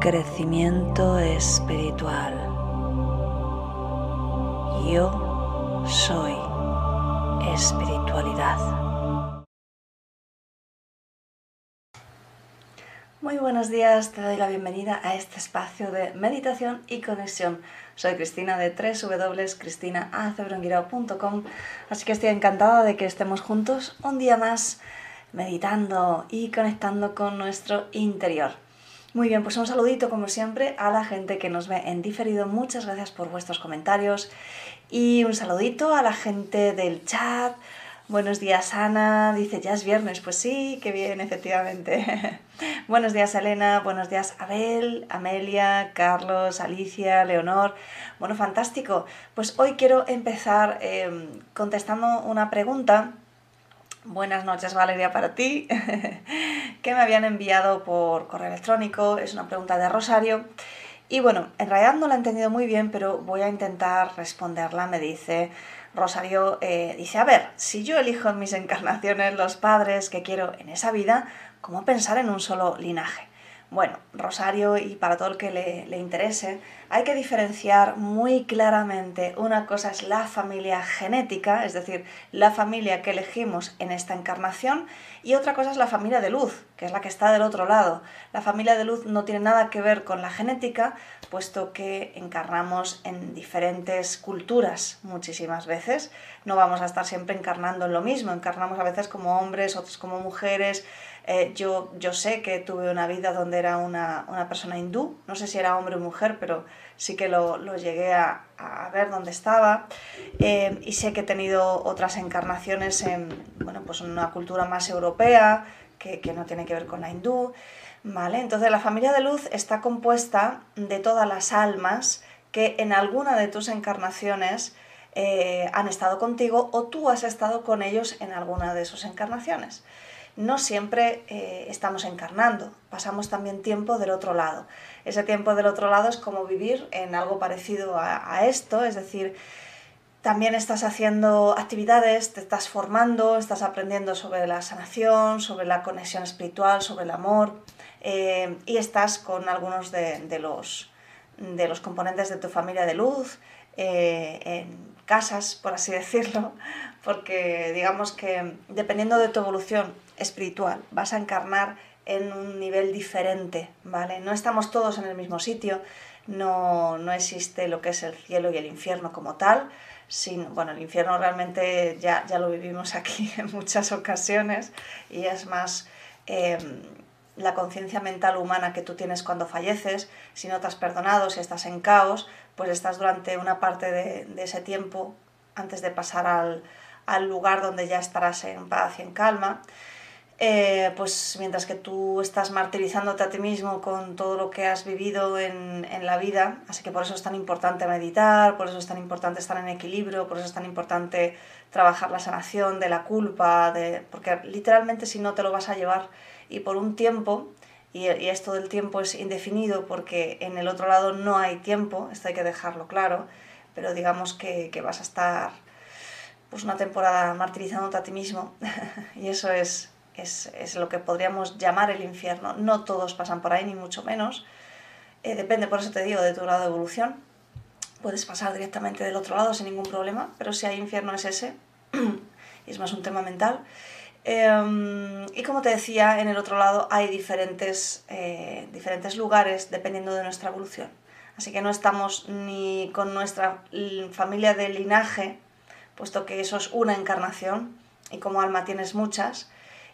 Crecimiento espiritual. Yo soy espiritualidad. Muy buenos días, te doy la bienvenida a este espacio de meditación y conexión. Soy Cristina de www.cristinaacebrunguirao.com, así que estoy encantada de que estemos juntos un día más meditando y conectando con nuestro interior. Muy bien, pues un saludito como siempre a la gente que nos ve en diferido. Muchas gracias por vuestros comentarios y un saludito a la gente del chat. Buenos días Ana, dice ya es viernes, pues sí, qué bien, efectivamente. buenos días Elena, buenos días Abel, Amelia, Carlos, Alicia, Leonor. Bueno, fantástico. Pues hoy quiero empezar eh, contestando una pregunta Buenas noches Valeria para ti, que me habían enviado por correo electrónico, es una pregunta de Rosario. Y bueno, en realidad no la he entendido muy bien, pero voy a intentar responderla. Me dice Rosario, eh, dice, a ver, si yo elijo en mis encarnaciones los padres que quiero en esa vida, ¿cómo pensar en un solo linaje? Bueno, Rosario y para todo el que le, interese, hay que diferenciar muy claramente una cosa es la familia genética, es decir, la familia que elegimos en esta encarnación, y otra cosa es la familia de luz, que es la que está del otro lado. La familia de luz no tiene nada que ver con la genética, puesto que encarnamos en diferentes culturas muchísimas veces. No vamos a estar siempre encarnando en lo mismo, encarnamos a veces como hombres, otros como mujeres, eh, yo, yo sé que tuve una vida donde era una, persona hindú, no sé si era hombre o mujer, pero sí que lo, llegué a, ver dónde estaba. Eh, y sé que he tenido otras encarnaciones en bueno, pues una cultura más europea, que, no tiene que ver con la hindú. ¿vale? Entonces la familia de luz está compuesta de todas las almas que en alguna de tus encarnaciones eh, han estado contigo o tú has estado con ellos en alguna de sus encarnaciones no siempre eh, estamos encarnando, pasamos también tiempo del otro lado. Ese tiempo del otro lado es como vivir en algo parecido a, esto, es decir, también estás haciendo actividades, te estás formando, estás aprendiendo sobre la sanación, sobre la conexión espiritual, sobre el amor, eh, y estás con algunos de, los, de los componentes de tu familia de luz, eh, en casas, por así decirlo, porque digamos que dependiendo de tu evolución espiritual, vas a encarnar en un nivel diferente, ¿vale? No estamos todos en el mismo sitio, no, no existe lo que es el cielo y el infierno como tal, sin, bueno, el infierno realmente ya, ya lo vivimos aquí en muchas ocasiones y es más em, la conciencia mental humana que tú tienes cuando falleces, si no te has perdonado, si estás en caos, pues estás durante una parte de, de ese tiempo antes de pasar al, al lugar donde ya estarás en paz y en calma. Eh, pues mientras que tú estás martirizándote a ti mismo con todo lo que has vivido en, la vida, así que por eso es tan importante meditar, por eso es tan importante estar en equilibrio, por eso es tan importante trabajar la sanación de la culpa, de, porque literalmente si no te lo vas a llevar. Y por un tiempo, y, esto del tiempo es indefinido porque en el otro lado no hay tiempo, esto hay que dejarlo claro, pero digamos que, que vas a estar pues una temporada martirizándote a ti mismo. Y eso es es, lo que podríamos llamar el infierno. No todos pasan por ahí, ni mucho menos. Eh, depende, por eso te digo, de tu grado de evolución. Puedes pasar directamente del otro lado sin ningún problema, pero si hay infierno es ese, y es más un tema mental. Em, y como te decía, en el otro lado hay diferentes, eh, diferentes lugares dependiendo de nuestra evolución. Así que no estamos ni con nuestra familia de linaje, puesto que eso es una encarnación, y como alma tienes muchas,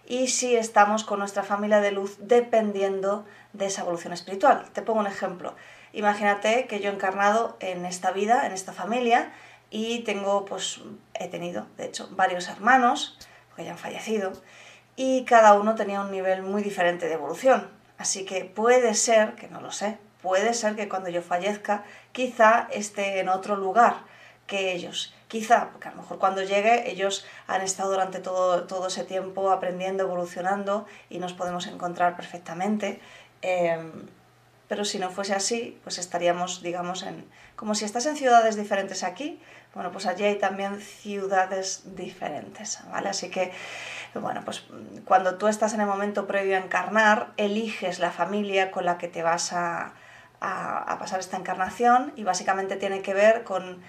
y si estamos con nuestra familia de luz dependiendo de esa evolución espiritual. Te pongo un ejemplo. Imagínate que yo he encarnado en esta vida, en esta familia, y tengo, pues, he tenido, de hecho, varios hermanos, que ya han fallecido, y cada uno tenía un nivel muy diferente de evolución. Así que puede ser, que no lo sé, puede ser que cuando yo fallezca quizá esté en otro lugar que ellos. Quizá, porque a lo mejor cuando llegue ellos han estado durante todo, todo ese tiempo aprendiendo, evolucionando y nos podemos encontrar perfectamente. Em, pero si no fuese así, pues estaríamos, digamos, en... Como si estás en ciudades diferentes aquí, bueno, pues allí hay también ciudades diferentes, ¿vale? Así que, bueno, pues cuando tú estás en el momento previo a encarnar, eliges la familia con la que te vas a, a pasar esta encarnación y básicamente tiene que ver con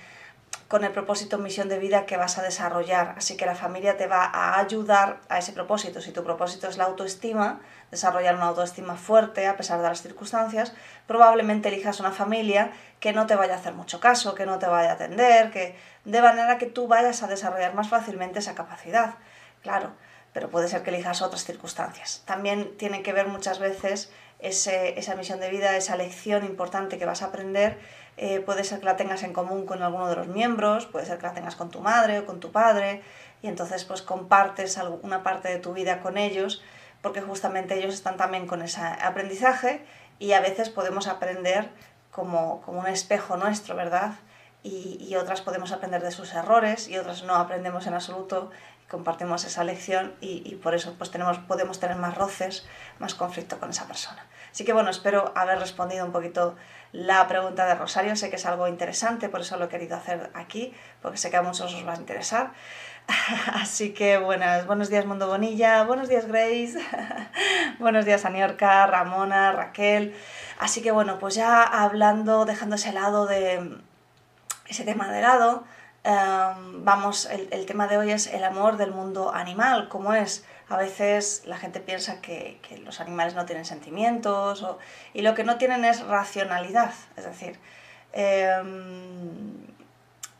con el propósito, misión de vida que vas a desarrollar. Así que la familia te va a ayudar a ese propósito. Si tu propósito es la autoestima, desarrollar una autoestima fuerte a pesar de las circunstancias, probablemente elijas una familia que no te vaya a hacer mucho caso, que no te vaya a atender, que de manera que tú vayas a desarrollar más fácilmente esa capacidad. Claro, pero puede ser que elijas otras circunstancias. También tiene que ver muchas veces esa misión de vida, esa lección importante que vas a aprender eh, puede ser que la tengas en común con alguno de los miembros, puede ser que la tengas con tu madre o con tu padre, y entonces pues compartes una parte de tu vida con ellos, porque justamente ellos están también con ese aprendizaje y a veces podemos aprender como, como un espejo nuestro, ¿verdad? Y, otras podemos aprender de sus errores y otras no aprendemos en absoluto compartimos esa lección y, por eso pues tenemos, podemos tener más roces, más conflicto con esa persona. Así que bueno, espero haber respondido un poquito la pregunta de Rosario. Sé que es algo interesante, por eso lo he querido hacer aquí, porque sé que a muchos os va a interesar. Así que buenas, buenos días Mundo Bonilla, buenos días Grace, buenos días Aniorca, Ramona, Raquel. Así que bueno, pues ya hablando, dejando ese lado de ese tema de lado, em, vamos, el, tema de hoy es el amor del mundo animal, cómo es a veces la gente piensa que, los animales no tienen sentimientos y lo que no tienen es racionalidad, es decir, em,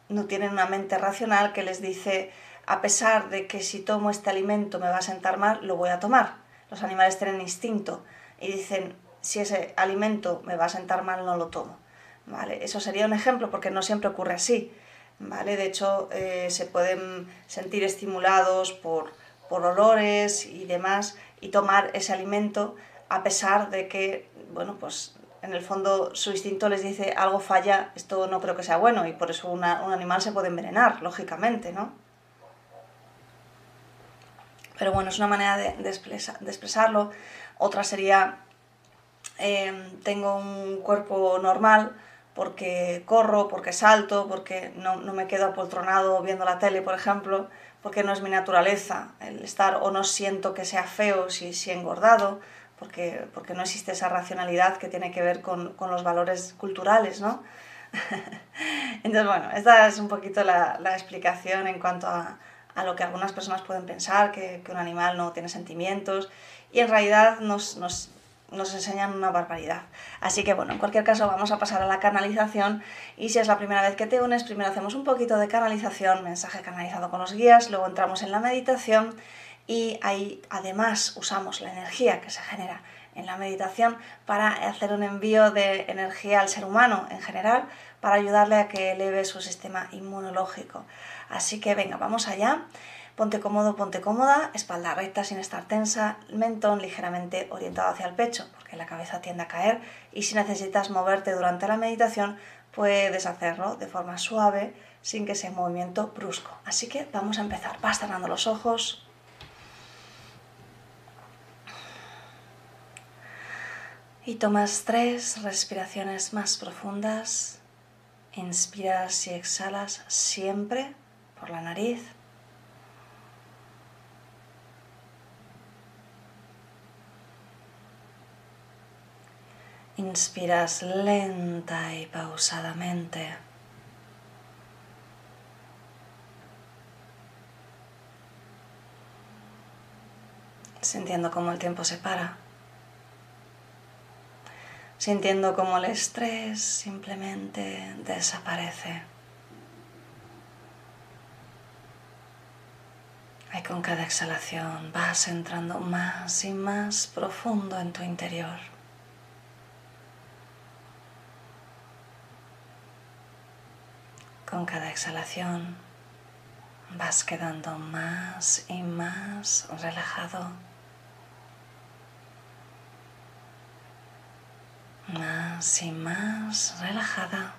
no tienen una mente racional que les dice, a pesar de que si tomo este alimento me va a sentar mal, lo voy a tomar. Los animales tienen instinto y dicen, si ese alimento me va a sentar mal, no lo tomo. ¿Vale? Eso sería un ejemplo porque no siempre ocurre así. ¿Vale? De hecho, eh, se pueden sentir estimulados por, por olores y demás y tomar ese alimento a pesar de que, bueno, pues en el fondo su instinto les dice algo falla, esto no creo que sea bueno y por eso un animal se puede envenenar, lógicamente, ¿no? Pero bueno, es una manera de, expresarlo. Otra sería, em, tengo un cuerpo normal porque corro, porque salto, porque no, no me quedo apoltronado viendo la tele, por ejemplo, porque no es mi naturaleza el estar o no siento que sea feo si, si engordado, porque, porque no existe esa racionalidad que tiene que ver con, con los valores culturales, ¿no? Entonces, bueno, esta es un poquito la, la explicación en cuanto a, a, lo que algunas personas pueden pensar, que, que, un animal no tiene sentimientos, y en realidad nos, nos nos enseñan una barbaridad. Así que bueno, en cualquier caso vamos a pasar a la canalización y si es la primera vez que te unes, primero hacemos un poquito de canalización, mensaje canalizado con los guías, luego entramos en la meditación y ahí además usamos la energía que se genera en la meditación para hacer un envío de energía al ser humano en general para ayudarle a que eleve su sistema inmunológico. Así que venga, vamos allá. Ponte cómodo, ponte cómoda, espalda recta sin estar tensa, mentón ligeramente orientado hacia el pecho, porque la cabeza tiende a caer y si necesitas moverte durante la meditación, puedes hacerlo de forma suave, sin que sea un movimiento brusco. Así que vamos a empezar. Vas cerrando los ojos. Y tomas tres respiraciones más profundas. Inspiras y exhalas siempre por la nariz. Inspiras lenta y pausadamente. Sintiendo cómo el tiempo se para. Sintiendo cómo el estrés simplemente desaparece. Y con cada exhalación vas entrando más y más profundo en tu interior. Con cada exhalación vas quedando más y más relajado. más y más relajada.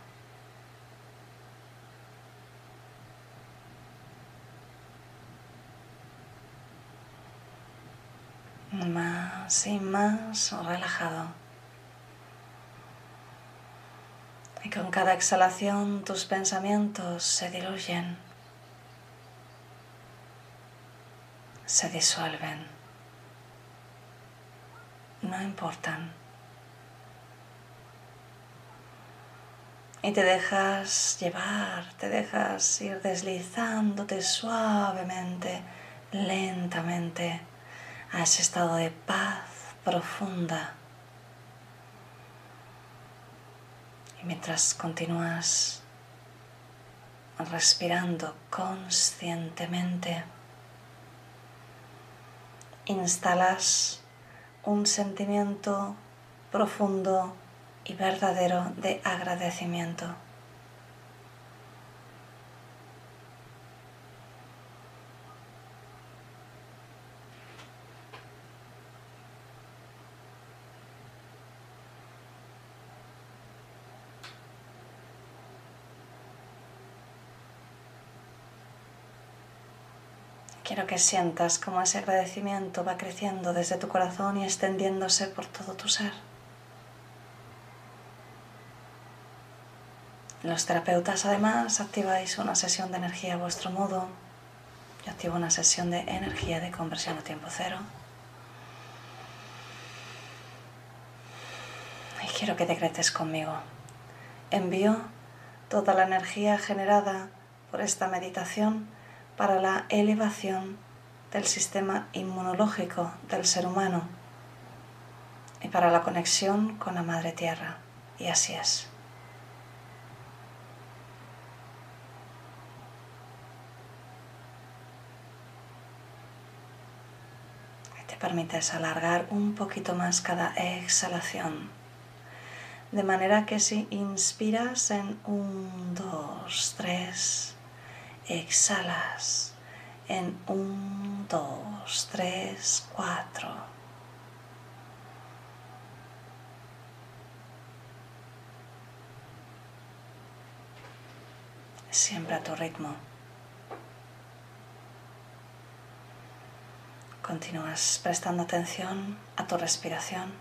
Más y más relajado. Y con cada exhalación tus pensamientos se diluyen, se disuelven, no importan. Y te dejas llevar, te dejas ir deslizándote suavemente, lentamente a ese estado de paz profunda. Y mientras continúas respirando conscientemente, instalas un sentimiento profundo y verdadero de agradecimiento. Quiero que sientas cómo ese agradecimiento va creciendo desde tu corazón y extendiéndose por todo tu ser. Los terapeutas además activáis una sesión de energía a vuestro modo. Yo activo una sesión de energía de conversión a tiempo cero. Y quiero que decretes conmigo. Envío toda la energía generada por esta meditación para la elevación del sistema inmunológico del ser humano y para la conexión con la Madre Tierra. Y así es. permites alargar un poquito más cada exhalación. De manera que si inspiras en 1, 2, 3, exhalas en 1, 2, 3, 4. Siempre a tu ritmo. Continúas prestando atención a tu respiración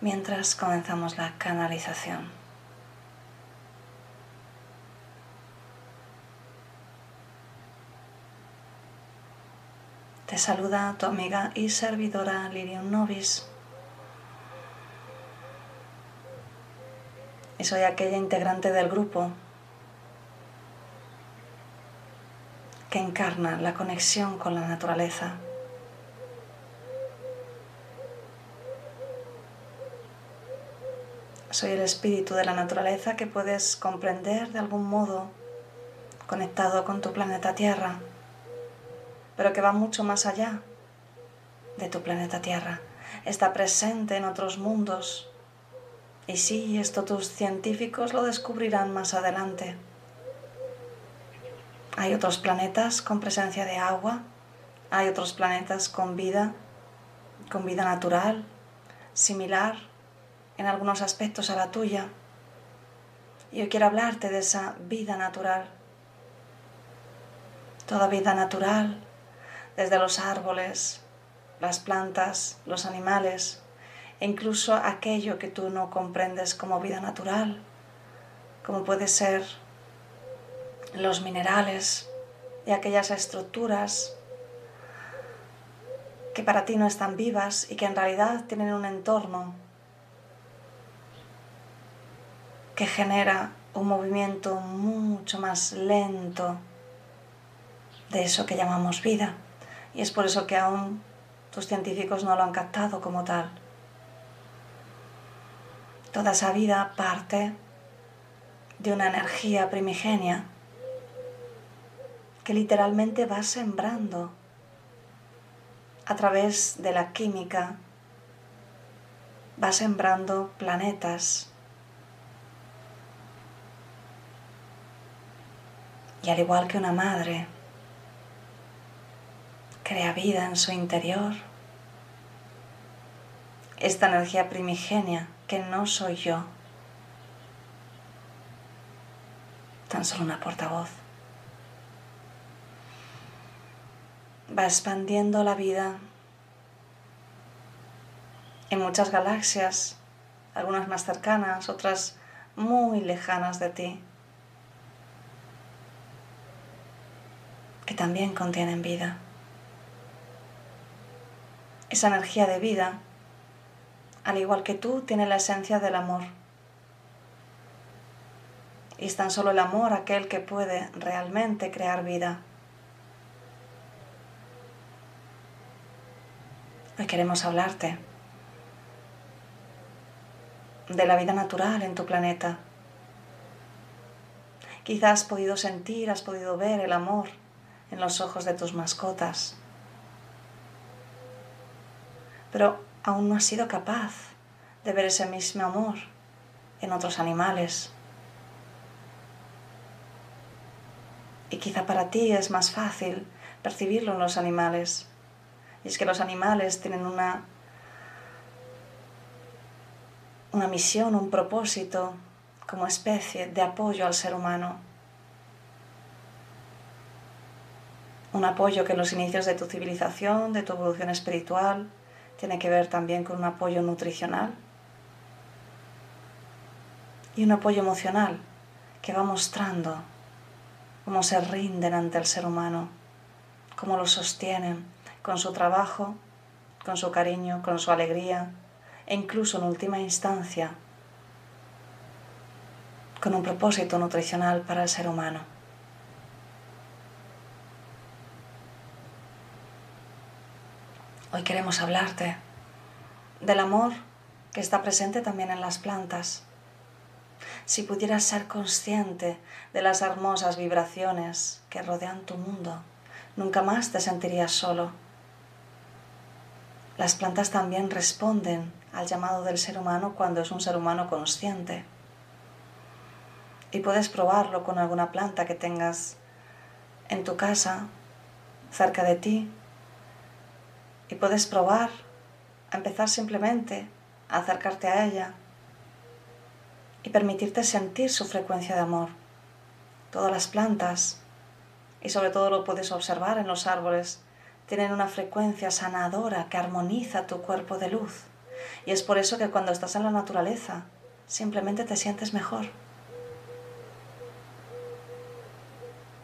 mientras comenzamos la canalización. Te saluda tu amiga y servidora Lirium Novis. Y soy aquella integrante del grupo que encarna la conexión con la naturaleza Soy el espíritu de la naturaleza que puedes comprender de algún modo conectado con tu planeta Tierra, pero que va mucho más allá de tu planeta Tierra. Está presente en otros mundos. Y sí, esto tus científicos lo descubrirán más adelante. Hay otros planetas con presencia de agua, hay otros planetas con vida, con vida natural, similar en algunos aspectos a la tuya. Y yo quiero hablarte de esa vida natural. Toda vida natural, desde los árboles, las plantas, los animales, e incluso aquello que tú no comprendes como vida natural, como puede ser los minerales y aquellas estructuras que para ti no están vivas y que en realidad tienen un entorno que genera un movimiento mucho más lento de eso que llamamos vida. Y es por eso que aún tus científicos no lo han captado como tal. Toda esa vida parte de una energía primigenia que literalmente va sembrando a través de la química, va sembrando planetas, Y al igual que una madre crea vida en su interior, esta energía primigenia que no soy yo, tan solo una portavoz. Va expandiendo la vida en muchas galaxias, algunas más cercanas, otras muy lejanas de ti, que también contienen vida. Esa energía de vida, al igual que tú, tiene la esencia del amor. Y es tan solo el amor aquel que puede realmente crear vida. Hoy queremos hablarte de la vida natural en tu planeta. Quizás has podido sentir, has podido ver el amor en los ojos de tus mascotas, pero aún no has sido capaz de ver ese mismo amor en otros animales. Y quizá para ti es más fácil percibirlo en los animales. Y es que los animales tienen una una misión, un propósito como especie de apoyo al ser humano. Un apoyo que en los inicios de tu civilización, de tu evolución espiritual, tiene que ver también con un apoyo nutricional y un apoyo emocional que va mostrando cómo se rinden ante el ser humano, cómo lo sostienen con su trabajo, con su cariño, con su alegría, e incluso en última instancia con un propósito nutricional para el ser humano. Hoy queremos hablarte del amor que está presente también en las plantas. Si pudieras ser consciente de las hermosas vibraciones que rodean tu mundo, nunca más te sentirías solo. Las plantas también responden al llamado del ser humano cuando es un ser humano consciente. Y puedes probarlo con alguna planta que tengas en tu casa, cerca de ti. Y puedes probar a empezar simplemente a acercarte a ella y permitirte sentir su frecuencia de amor. Todas las plantas, y sobre todo lo puedes observar en los árboles, tienen una frecuencia sanadora que armoniza tu cuerpo de luz. Y es por eso que cuando estás en la naturaleza, simplemente te sientes mejor.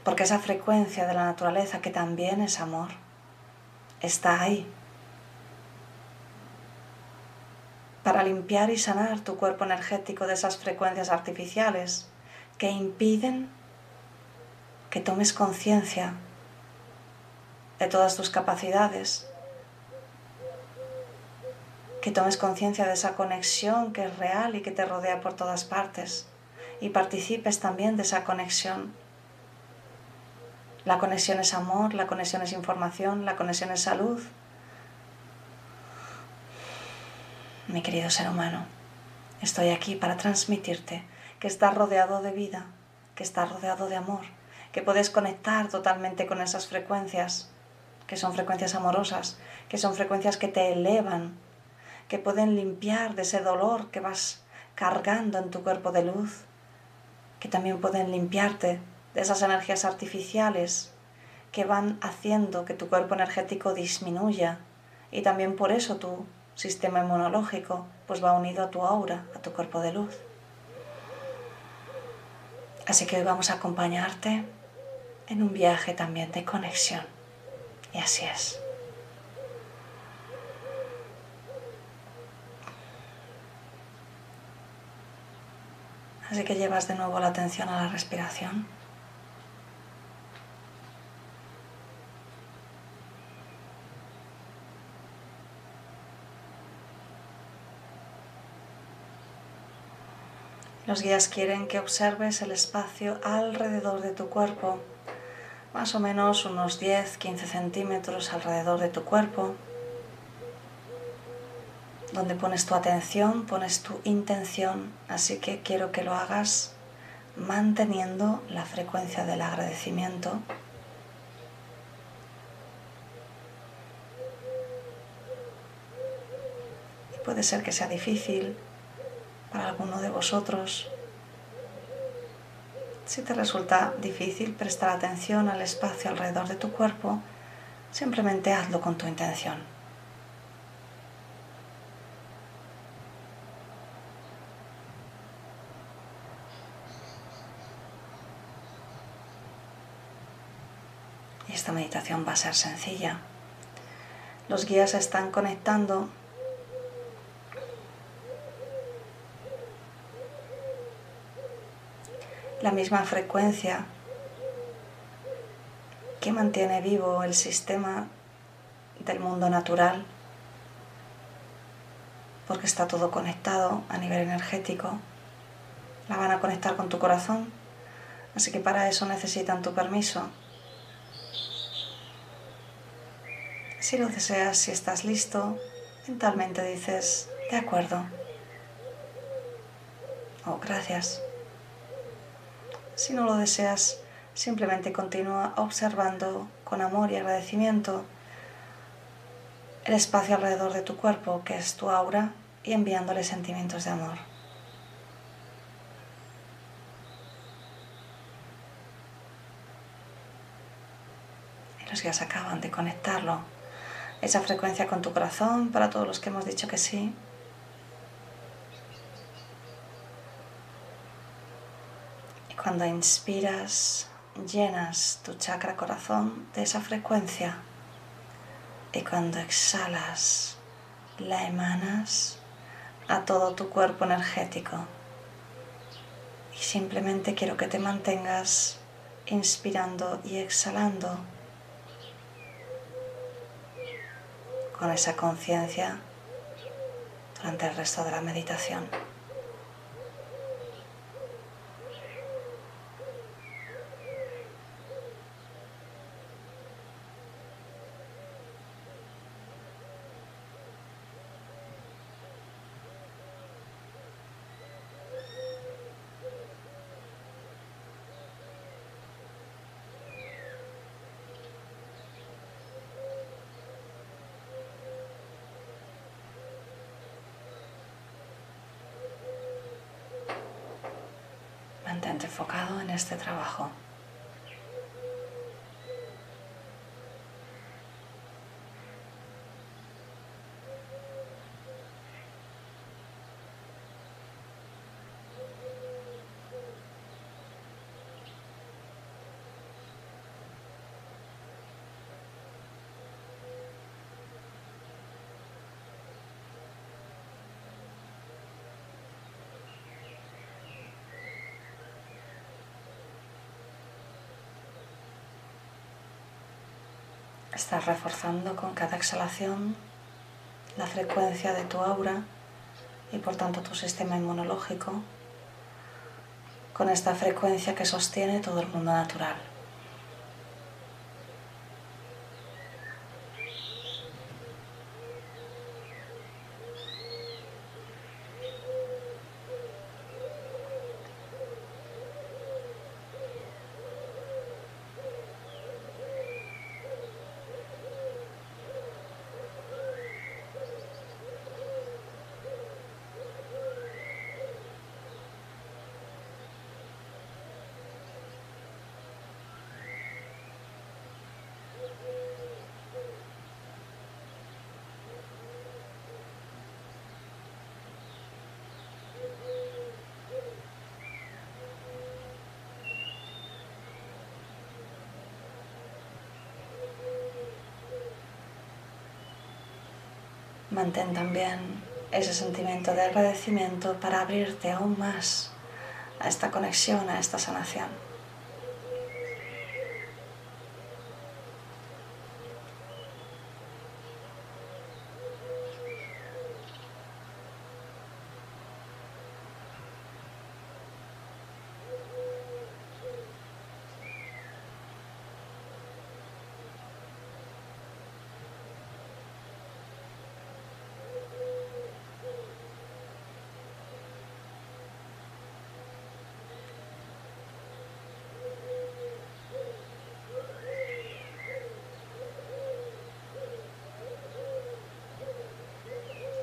Porque esa frecuencia de la naturaleza, que también es amor, está ahí. Para limpiar y sanar tu cuerpo energético de esas frecuencias artificiales que impiden que tomes conciencia de todas tus capacidades que tomes conciencia de esa conexión que es real y que te rodea por todas partes y participes también de esa conexión. La conexión es amor, la conexión es información, la conexión es salud. Mi querido ser humano, estoy aquí para transmitirte que estás rodeado de vida, que estás rodeado de amor, que puedes conectar totalmente con esas frecuencias, que son frecuencias amorosas, que son frecuencias que te elevan que pueden limpiar de ese dolor que vas cargando en tu cuerpo de luz, que también pueden limpiarte de esas energías artificiales que van haciendo que tu cuerpo energético disminuya y también por eso tu sistema inmunológico pues va unido a tu aura, a tu cuerpo de luz. Así que hoy vamos a acompañarte en un viaje también de conexión. Y así es. Así que llevas de nuevo la atención a la respiración. Los guías quieren que observes el espacio alrededor de tu cuerpo, más o menos unos 10-15 centímetros alrededor de tu cuerpo donde pones tu atención, pones tu intención, así que quiero que lo hagas manteniendo la frecuencia del agradecimiento. puede ser que sea difícil para alguno de vosotros. Si te resulta difícil prestar atención al espacio alrededor de tu cuerpo, simplemente hazlo con tu intención. Y esta meditación va a ser sencilla. Los guías están conectando la misma frecuencia que mantiene vivo el sistema del mundo natural, porque está todo conectado a nivel energético. La van a conectar con tu corazón, así que para eso necesitan tu permiso. Si lo deseas, si estás listo, mentalmente dices, de acuerdo. Oh, gracias. Si no lo deseas, simplemente continúa observando con amor y agradecimiento el espacio alrededor de tu cuerpo, que es tu aura, y enviándole sentimientos de amor. Y los guías acaban de conectarlo, esa frecuencia con tu corazón, para todos los que hemos dicho que sí, Cuando inspiras, llenas tu chakra corazón de esa frecuencia y cuando exhalas, la emanas a todo tu cuerpo energético. Y simplemente quiero que te mantengas inspirando y exhalando con esa conciencia durante el resto de la meditación. Mantente enfocado en este trabajo. Estás reforzando con cada exhalación la frecuencia de tu aura y por tanto tu sistema inmunológico con esta frecuencia que sostiene todo el mundo natural. Mantén también ese sentimiento de agradecimiento para abrirte aún más a esta conexión, a esta sanación.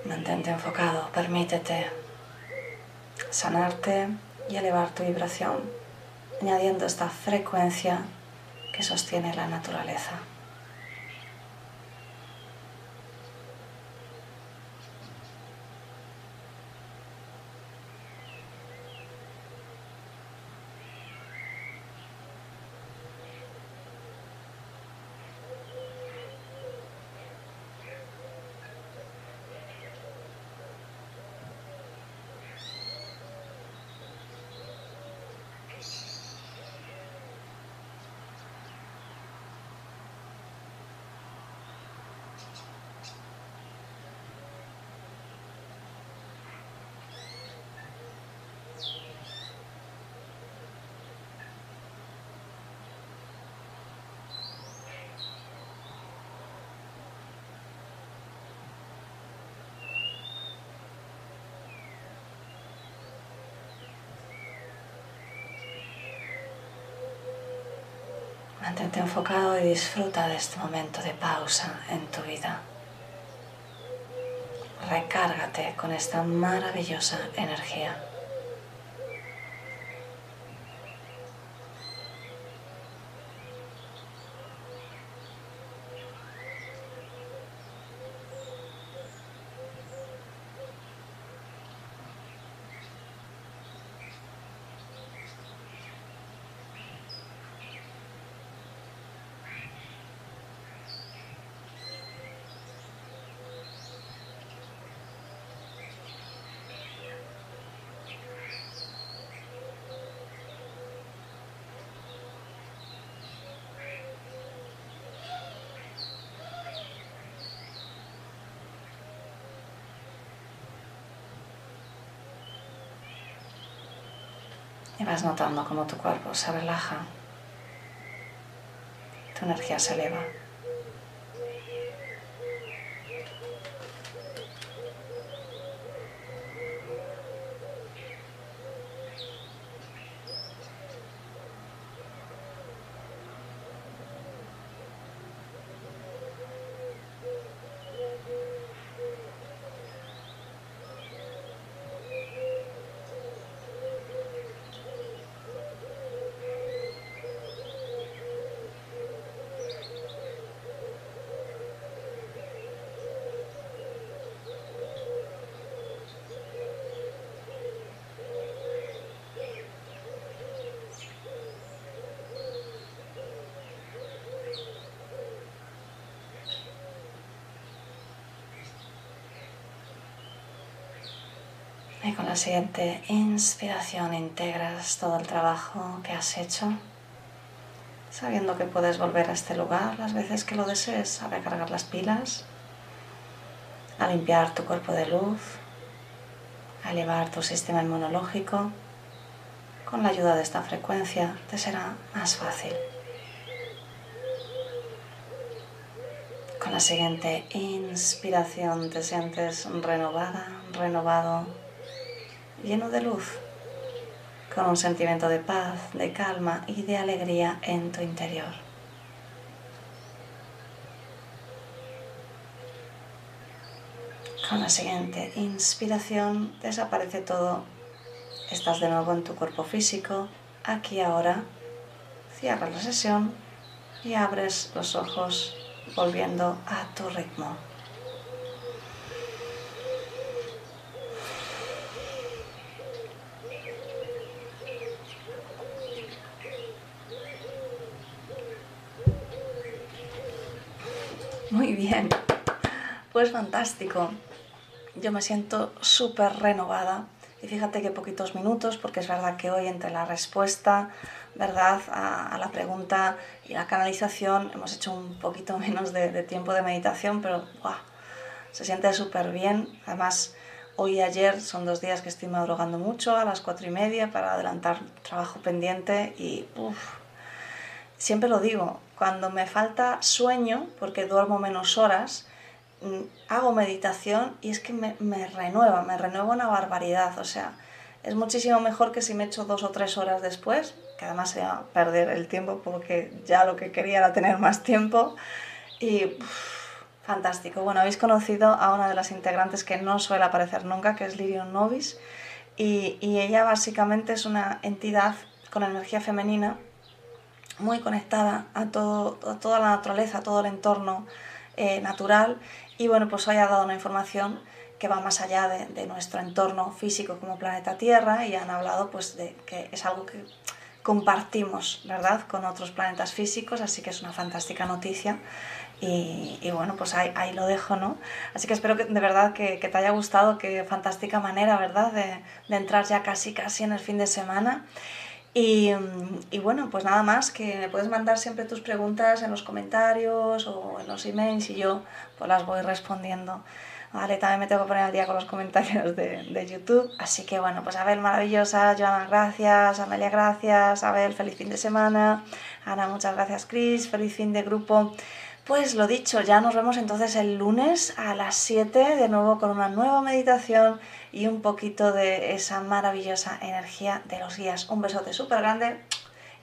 Mantente enfocado, permítete sanarte y elevar tu vibración, añadiendo esta frecuencia que sostiene la naturaleza. Mantente enfocado y disfruta de este momento de pausa en tu vida. Recárgate con esta maravillosa energía. Y vas notando cómo tu cuerpo se relaja, tu energía se eleva. Y con la siguiente inspiración integras todo el trabajo que has hecho, sabiendo que puedes volver a este lugar las veces que lo desees, a recargar las pilas, a limpiar tu cuerpo de luz, a elevar tu sistema inmunológico. Con la ayuda de esta frecuencia te será más fácil. Con la siguiente inspiración te sientes renovada, renovado lleno de luz, con un sentimiento de paz, de calma y de alegría en tu interior. Con la siguiente inspiración desaparece todo. Estás de nuevo en tu cuerpo físico, aquí ahora. Cierras la sesión y abres los ojos volviendo a tu ritmo. Muy bien, pues fantástico. Yo me siento súper renovada y fíjate que poquitos minutos, porque es verdad que hoy entre la respuesta, ¿verdad?, a, la pregunta y la canalización hemos hecho un poquito menos de, tiempo de meditación, pero se siente súper bien. Además, hoy y ayer son dos días que estoy madrugando mucho, a las cuatro y media, para adelantar trabajo pendiente y siempre lo digo, cuando me falta sueño, porque duermo menos horas, mm, hago meditación y es que me, renueva, me renueva una barbaridad. O sea, es muchísimo mejor que si me echo dos o tres horas después, que además sería perder el tiempo porque ya lo que quería era tener más tiempo. Y fantástico. Bueno, habéis conocido a una de las integrantes que no suele aparecer nunca, que es Lirion Novis. y, ella básicamente es una entidad con energía femenina muy conectada a, todo, toda la naturaleza, a todo el entorno eh, natural y bueno, pues hoy ha dado una información que va más allá de, nuestro entorno físico como planeta Tierra y han hablado pues de que es algo que compartimos, ¿verdad?, con otros planetas físicos, así que es una fantástica noticia y, bueno, pues ahí, lo dejo, ¿no? Así que espero que de verdad que, te haya gustado, qué fantástica manera, ¿verdad?, de, entrar ya casi, casi en el fin de semana. Y, y, bueno, pues nada más, que me puedes mandar siempre tus preguntas en los comentarios o en los emails y yo pues las voy respondiendo. Vale, también me tengo que poner al día con los comentarios de, de YouTube. Así que bueno, pues Abel, maravillosa. Joana, gracias. Amelia, gracias. Abel, feliz fin de semana. Ana, muchas gracias. Chris, feliz fin de grupo. Pues lo dicho, ya nos vemos entonces el lunes a las 7 de nuevo con una nueva meditación y un poquito de esa maravillosa energía de los guías. Un besote súper grande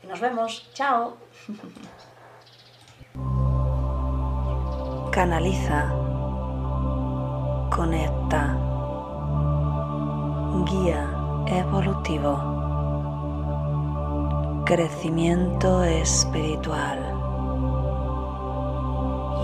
y nos vemos. Chao. Canaliza. Conecta. Guía evolutivo. Crecimiento espiritual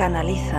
Canaliza